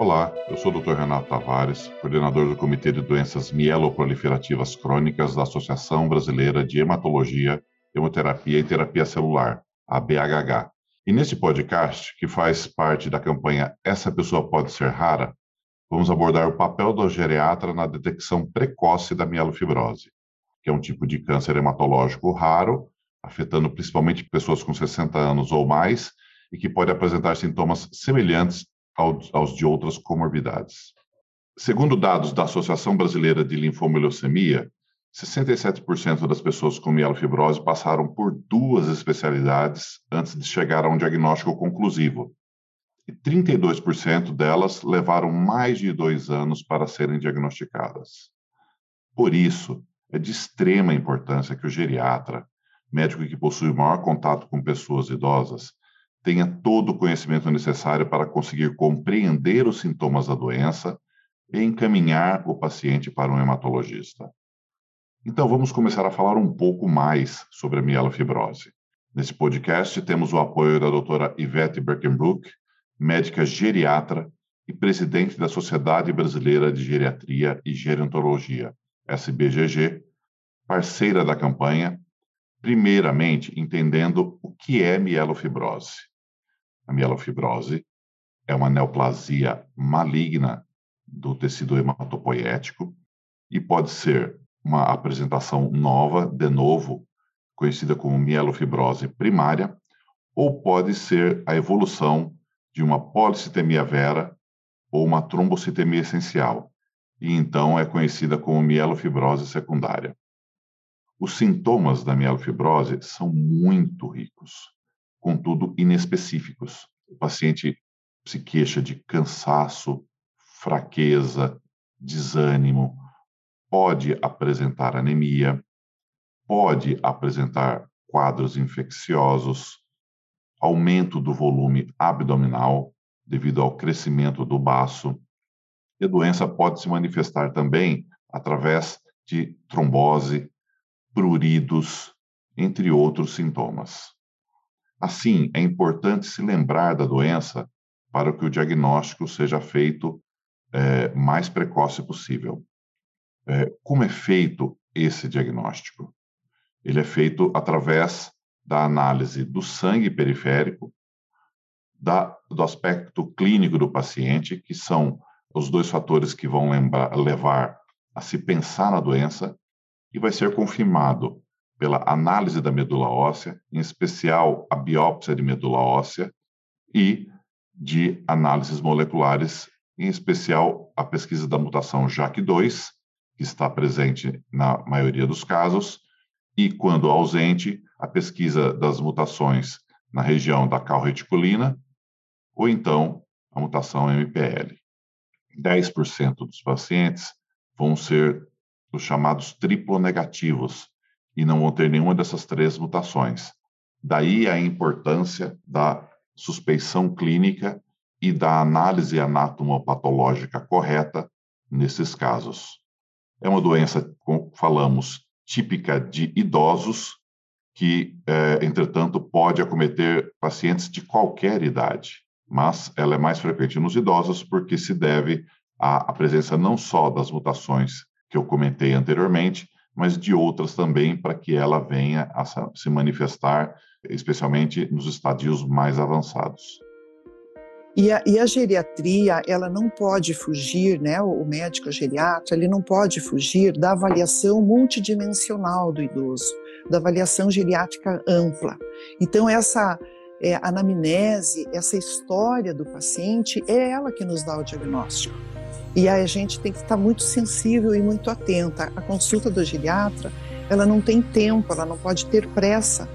Olá, eu sou o Dr. Renato Tavares, coordenador do Comitê de Doenças Mieloproliferativas Crônicas da Associação Brasileira de Hematologia, Hemoterapia e Terapia Celular, a BHH. E nesse podcast, que faz parte da campanha Essa Pessoa Pode Ser Rara, vamos abordar o papel do geriatra na detecção precoce da mielofibrose, que é um tipo de câncer hematológico raro, afetando principalmente pessoas com 60 anos ou mais, e que pode apresentar sintomas semelhantes aos de outras comorbidades. Segundo dados da Associação Brasileira de Linfoma Leucemia, 67% das pessoas com mielofibrose passaram por duas especialidades antes de chegar a um diagnóstico conclusivo. E 32% delas levaram mais de dois anos para serem diagnosticadas. Por isso, é de extrema importância que o geriatra, médico que possui maior contato com pessoas idosas, tenha todo o conhecimento necessário para conseguir compreender os sintomas da doença e encaminhar o paciente para um hematologista. Então, vamos começar a falar um pouco mais sobre a mielofibrose. Nesse podcast, temos o apoio da doutora Ivete Birkenbrook, médica geriatra e presidente da Sociedade Brasileira de Geriatria e Gerontologia, SBGG, parceira da campanha, primeiramente entendendo o que é mielofibrose. A mielofibrose é uma neoplasia maligna do tecido hematopoético e pode ser uma apresentação nova, de novo, conhecida como mielofibrose primária, ou pode ser a evolução de uma policitemia vera ou uma trombocitemia essencial, e então é conhecida como mielofibrose secundária. Os sintomas da mielofibrose são muito ricos contudo inespecíficos. O paciente se queixa de cansaço, fraqueza, desânimo, pode apresentar anemia, pode apresentar quadros infecciosos, aumento do volume abdominal devido ao crescimento do baço. E a doença pode se manifestar também através de trombose, pruridos, entre outros sintomas. Assim, é importante se lembrar da doença para que o diagnóstico seja feito é, mais precoce possível. É, como é feito esse diagnóstico? Ele é feito através da análise do sangue periférico, da, do aspecto clínico do paciente, que são os dois fatores que vão levar a se pensar na doença, e vai ser confirmado pela análise da medula óssea, em especial a biópsia de medula óssea, e de análises moleculares, em especial a pesquisa da mutação JAK2, que está presente na maioria dos casos, e, quando ausente, a pesquisa das mutações na região da calreticulina, ou então a mutação MPL. 10% dos pacientes vão ser os chamados triplonegativos, e não vão ter nenhuma dessas três mutações. Daí a importância da suspeição clínica e da análise anatomopatológica correta nesses casos. É uma doença, como falamos, típica de idosos, que, é, entretanto, pode acometer pacientes de qualquer idade, mas ela é mais frequente nos idosos porque se deve à, à presença não só das mutações que eu comentei anteriormente, mas de outras também para que ela venha a se manifestar, especialmente nos estadios mais avançados. E a, e a, geriatria, ela não pode fugir, né? O médico geriatra, ele não pode fugir da avaliação multidimensional do idoso, da avaliação geriátrica ampla. Então, essa é, anamnese, essa história do paciente, é ela que nos dá o diagnóstico. E aí a gente tem que estar muito sensível e muito atenta. A consulta do geriatra, ela não tem tempo, ela não pode ter pressa,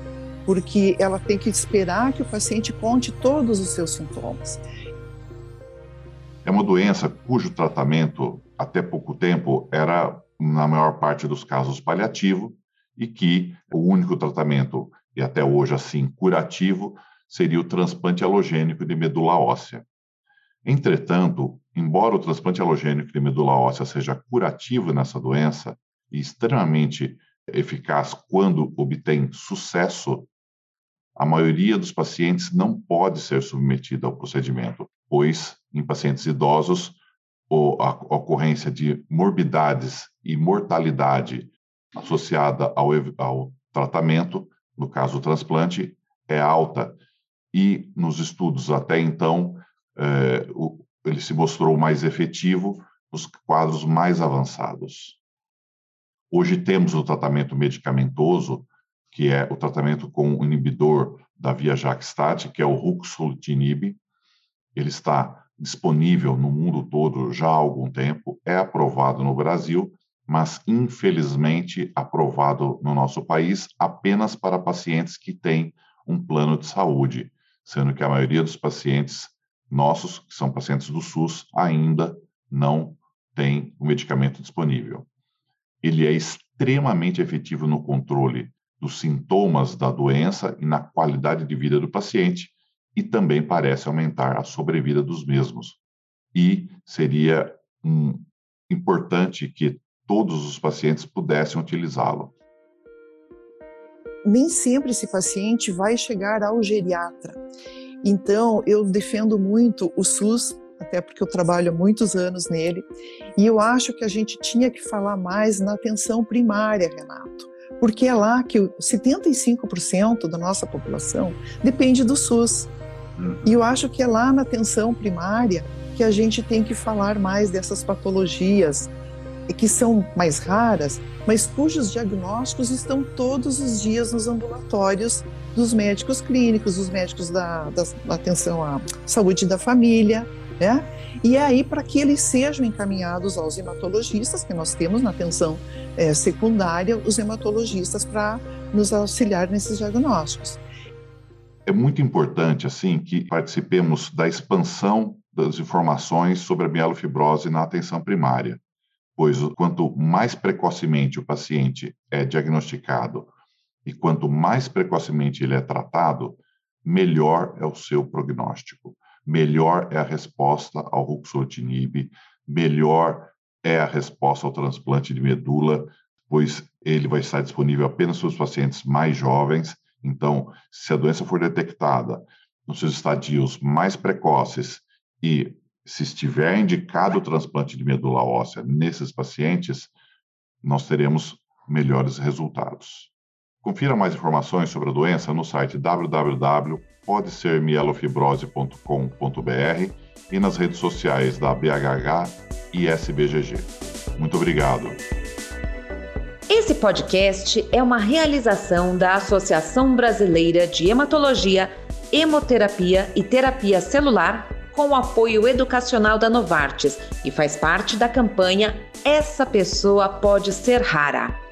porque ela tem que esperar que o paciente conte todos os seus sintomas. É uma doença cujo tratamento, até pouco tempo, era, na maior parte dos casos, paliativo, e que o único tratamento, e até hoje assim, curativo, seria o transplante halogênico de medula óssea. Entretanto, embora o transplante halogênico de medula óssea seja curativo nessa doença e extremamente eficaz quando obtém sucesso, a maioria dos pacientes não pode ser submetida ao procedimento, pois em pacientes idosos, a ocorrência de morbidades e mortalidade associada ao, ao tratamento, no caso o transplante, é alta. E nos estudos até então, é, o, ele se mostrou mais efetivo nos quadros mais avançados. Hoje temos o tratamento medicamentoso, que é o tratamento com o inibidor da via JAK-STAT, que é o ruxolitinib. Ele está disponível no mundo todo já há algum tempo, é aprovado no Brasil, mas infelizmente aprovado no nosso país apenas para pacientes que têm um plano de saúde, sendo que a maioria dos pacientes nossos, que são pacientes do SUS, ainda não tem o medicamento disponível. Ele é extremamente efetivo no controle dos sintomas da doença e na qualidade de vida do paciente, e também parece aumentar a sobrevida dos mesmos. E seria um, importante que todos os pacientes pudessem utilizá-lo. Nem sempre esse paciente vai chegar ao geriatra. Então, eu defendo muito o SUS, até porque eu trabalho há muitos anos nele, e eu acho que a gente tinha que falar mais na atenção primária, Renato, porque é lá que 75% da nossa população depende do SUS. E eu acho que é lá na atenção primária que a gente tem que falar mais dessas patologias que são mais raras, mas cujos diagnósticos estão todos os dias nos ambulatórios dos médicos clínicos, dos médicos da, da atenção à saúde da família, né? E é aí, para que eles sejam encaminhados aos hematologistas, que nós temos na atenção é, secundária, os hematologistas para nos auxiliar nesses diagnósticos. É muito importante, assim, que participemos da expansão das informações sobre a mielofibrose na atenção primária, pois quanto mais precocemente o paciente é diagnosticado e quanto mais precocemente ele é tratado, melhor é o seu prognóstico, melhor é a resposta ao ruxolitinib, melhor é a resposta ao transplante de medula, pois ele vai estar disponível apenas para os pacientes mais jovens então, se a doença for detectada nos seus estadios mais precoces e se estiver indicado o transplante de medula óssea nesses pacientes, nós teremos melhores resultados. Confira mais informações sobre a doença no site www.podesermielofibrose.com.br e nas redes sociais da BHH e SBGG. Muito obrigado. Esse podcast é uma realização da Associação Brasileira de Hematologia, Hemoterapia e Terapia Celular, com o apoio educacional da Novartis e faz parte da campanha Essa Pessoa Pode Ser Rara.